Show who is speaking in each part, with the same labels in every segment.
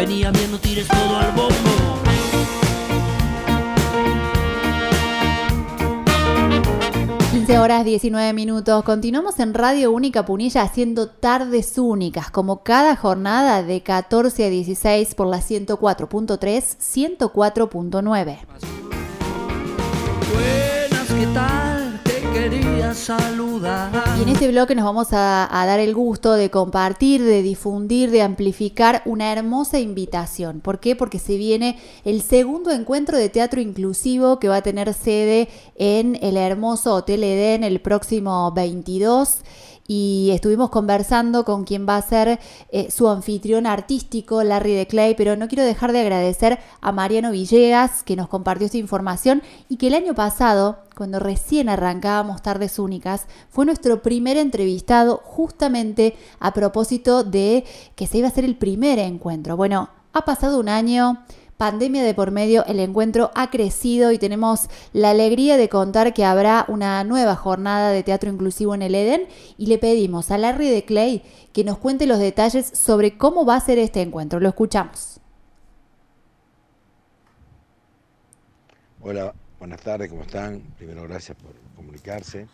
Speaker 1: Venía bien, no tires todo al bombo.
Speaker 2: horas 19 minutos. Continuamos en Radio Única Punilla haciendo tardes únicas, como cada jornada de 14 a 16 por la 104.3, 104.9.
Speaker 1: Buenas, ¿qué tal?
Speaker 2: Y en este bloque nos vamos a, a, dar el gusto de compartir, de difundir, de amplificar una hermosa invitación. ¿Por qué? Porque se viene el segundo encuentro de teatro inclusivo que va a tener sede en el hermoso Hotel Edén el próximo 22 y estuvimos conversando con quien va a ser eh, su anfitrión artístico, Larry de Clay, pero no quiero dejar de agradecer a Mariano Villegas que nos compartió esta información y que el año pasado, cuando recién arrancábamos Tardes Únicas, fue nuestro primer entrevistado justamente a propósito de que se iba a ser el primer encuentro. Bueno, ha pasado un año, pandemia de por medio, el encuentro ha crecido y tenemos la alegría de contar que habrá una nueva jornada de teatro inclusivo en el Eden y le pedimos a Larry de Clay que nos cuente los detalles sobre cómo va a ser este encuentro. Lo escuchamos.
Speaker 3: Hola, buenas tardes, ¿cómo están? Primero, gracias por comunicarse.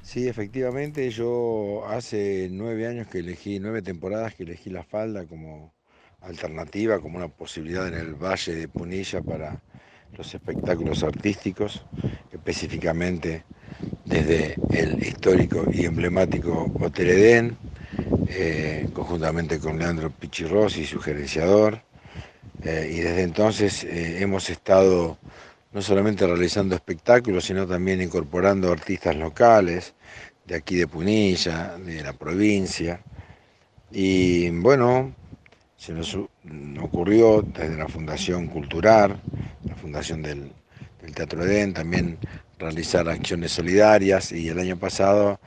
Speaker 3: Sí, efectivamente, yo hace nueve años que elegí, nueve temporadas que elegí la falda como alternativa, como una posibilidad en el Valle de Punilla para los espectáculos artísticos, específicamente desde el histórico y emblemático Hotel Edén, eh, conjuntamente con Leandro Pichirrossi, su gerenciador, eh, y desde entonces eh, hemos estado no solamente realizando espectáculos, sino también incorporando artistas locales, de aquí de Punilla, de la provincia, y bueno, se nos ocurrió desde la Fundación Cultural, la Fundación del, Teatro Edén, también realizar acciones solidarias y el año pasado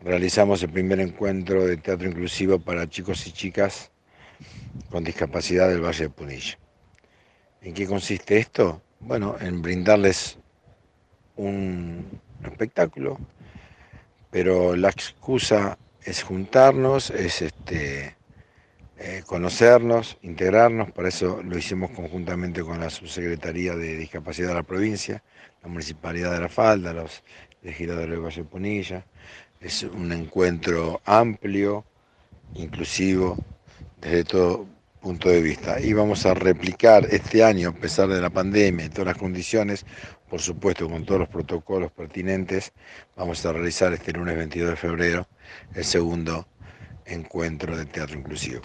Speaker 3: realizamos el primer encuentro de teatro inclusivo para chicos y chicas con discapacidad del Valle de Punilla. ¿En qué consiste esto? Bueno, en brindarles un espectáculo, pero la excusa es juntarnos, es este, eh, conocernos, integrarnos, para eso lo hicimos conjuntamente con la Subsecretaría de Discapacidad de la provincia, la Municipalidad de La Falda, los legisladores de Valle Punilla. Es un encuentro amplio, inclusivo, desde todo punto de vista. Y vamos a replicar este año, a pesar de la pandemia y todas las condiciones, por supuesto con todos los protocolos pertinentes, vamos a realizar este lunes 22 de febrero el segundo encuentro de teatro inclusivo.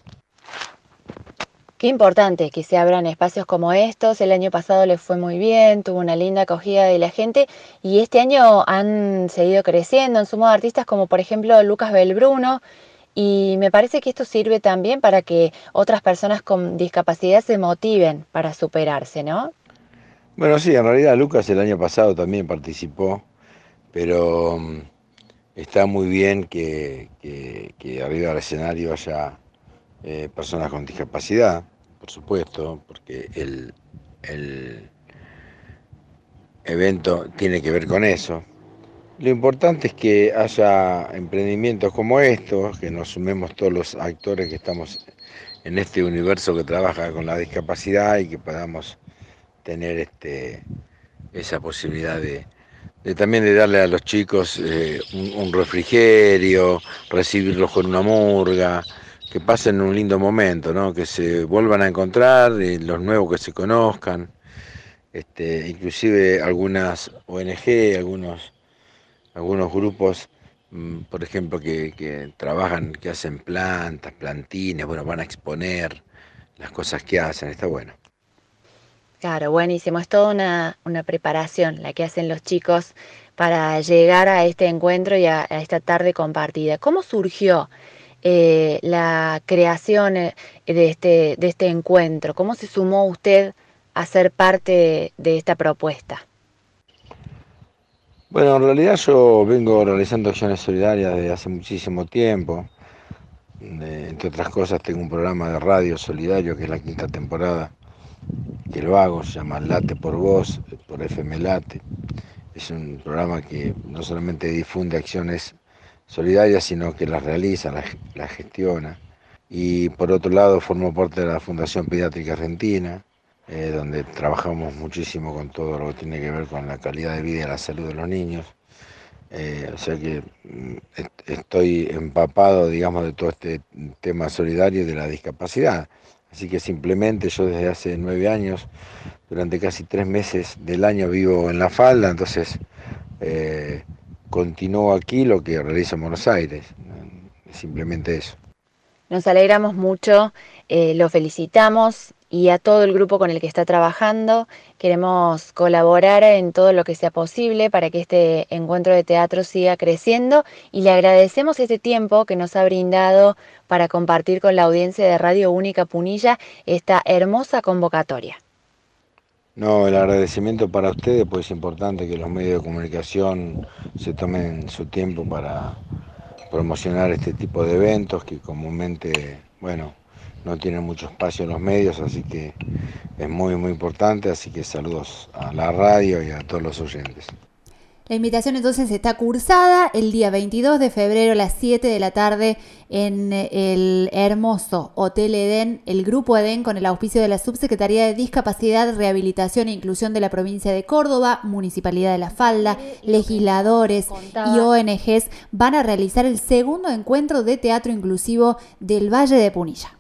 Speaker 4: Qué importante que se abran espacios como estos. El año pasado les fue muy bien, tuvo una linda acogida de la gente y este año han seguido creciendo. En sumo de artistas como por ejemplo Lucas Belbruno y me parece que esto sirve también para que otras personas con discapacidad se motiven para superarse, ¿no?
Speaker 3: Bueno, sí, en realidad Lucas el año pasado también participó, pero mm, está muy bien que, que arriba del escenario haya eh, personas con discapacidad, por supuesto, porque el, el evento tiene que ver con eso. Lo importante es que haya emprendimientos como estos, que nos sumemos todos los actores que estamos en este universo que trabaja con la discapacidad y que podamos tener este, esa posibilidad de, también de darle a los chicos eh, un, refrigerio, recibirlos con una murga, que pasen un lindo momento, ¿no? que se vuelvan a encontrar, los nuevos que se conozcan, este, inclusive algunas ONG, algunos, algunos grupos, mm, por ejemplo, que, trabajan, que hacen plantas, plantines, bueno, van a exponer las cosas que hacen, está bueno.
Speaker 4: Claro, buenísimo, es toda una, una preparación la que hacen los chicos para llegar a este encuentro y a esta tarde compartida. ¿Cómo surgió eh, la creación eh, de este, de este encuentro? ¿Cómo se sumó usted a ser parte de esta propuesta?
Speaker 3: Bueno, en realidad yo vengo realizando acciones solidarias desde hace muchísimo tiempo. entre otras cosas, tengo un programa de radio solidario que es la quinta temporada, que lo hago, se llama Late por Voz, por FM Late. Es un programa que no solamente difunde acciones solidaria, sino que las realiza, las, gestiona. Y por otro lado, formo parte de la Fundación Pediátrica Argentina, eh, donde trabajamos muchísimo con todo lo que tiene que ver con la calidad de vida y la salud de los niños. Eh, o sea que mm, estoy empapado, digamos, de todo este tema solidario de la discapacidad. Así que simplemente yo desde hace nueve años, durante casi tres meses del año vivo en la falda, entonces eh, continúo aquí lo que realizo en Buenos Aires. Simplemente eso.
Speaker 4: Nos alegramos mucho, eh, lo felicitamos y a todo el grupo con el que está trabajando. Queremos colaborar en todo lo que sea posible para que este encuentro de teatro siga creciendo y le agradecemos este tiempo que nos ha brindado para compartir con la audiencia de Radio Única Punilla esta hermosa convocatoria.
Speaker 3: No, el agradecimiento para ustedes, pues es importante que los medios de comunicación se tomen su tiempo para promocionar este tipo de eventos que comúnmente, bueno, no tienen mucho espacio en los medios, así que es muy, muy importante, así que saludos a la radio y a todos los oyentes.
Speaker 2: La invitación entonces está cursada el día 22 de febrero a las 7 de la tarde en el hermoso Hotel Edén, el Grupo Edén con el auspicio de la Subsecretaría de Discapacidad, Rehabilitación e Inclusión de la provincia de Córdoba, Municipalidad de La Falda, legisladores y ONGs van a realizar el segundo encuentro de teatro inclusivo del Valle de Punilla.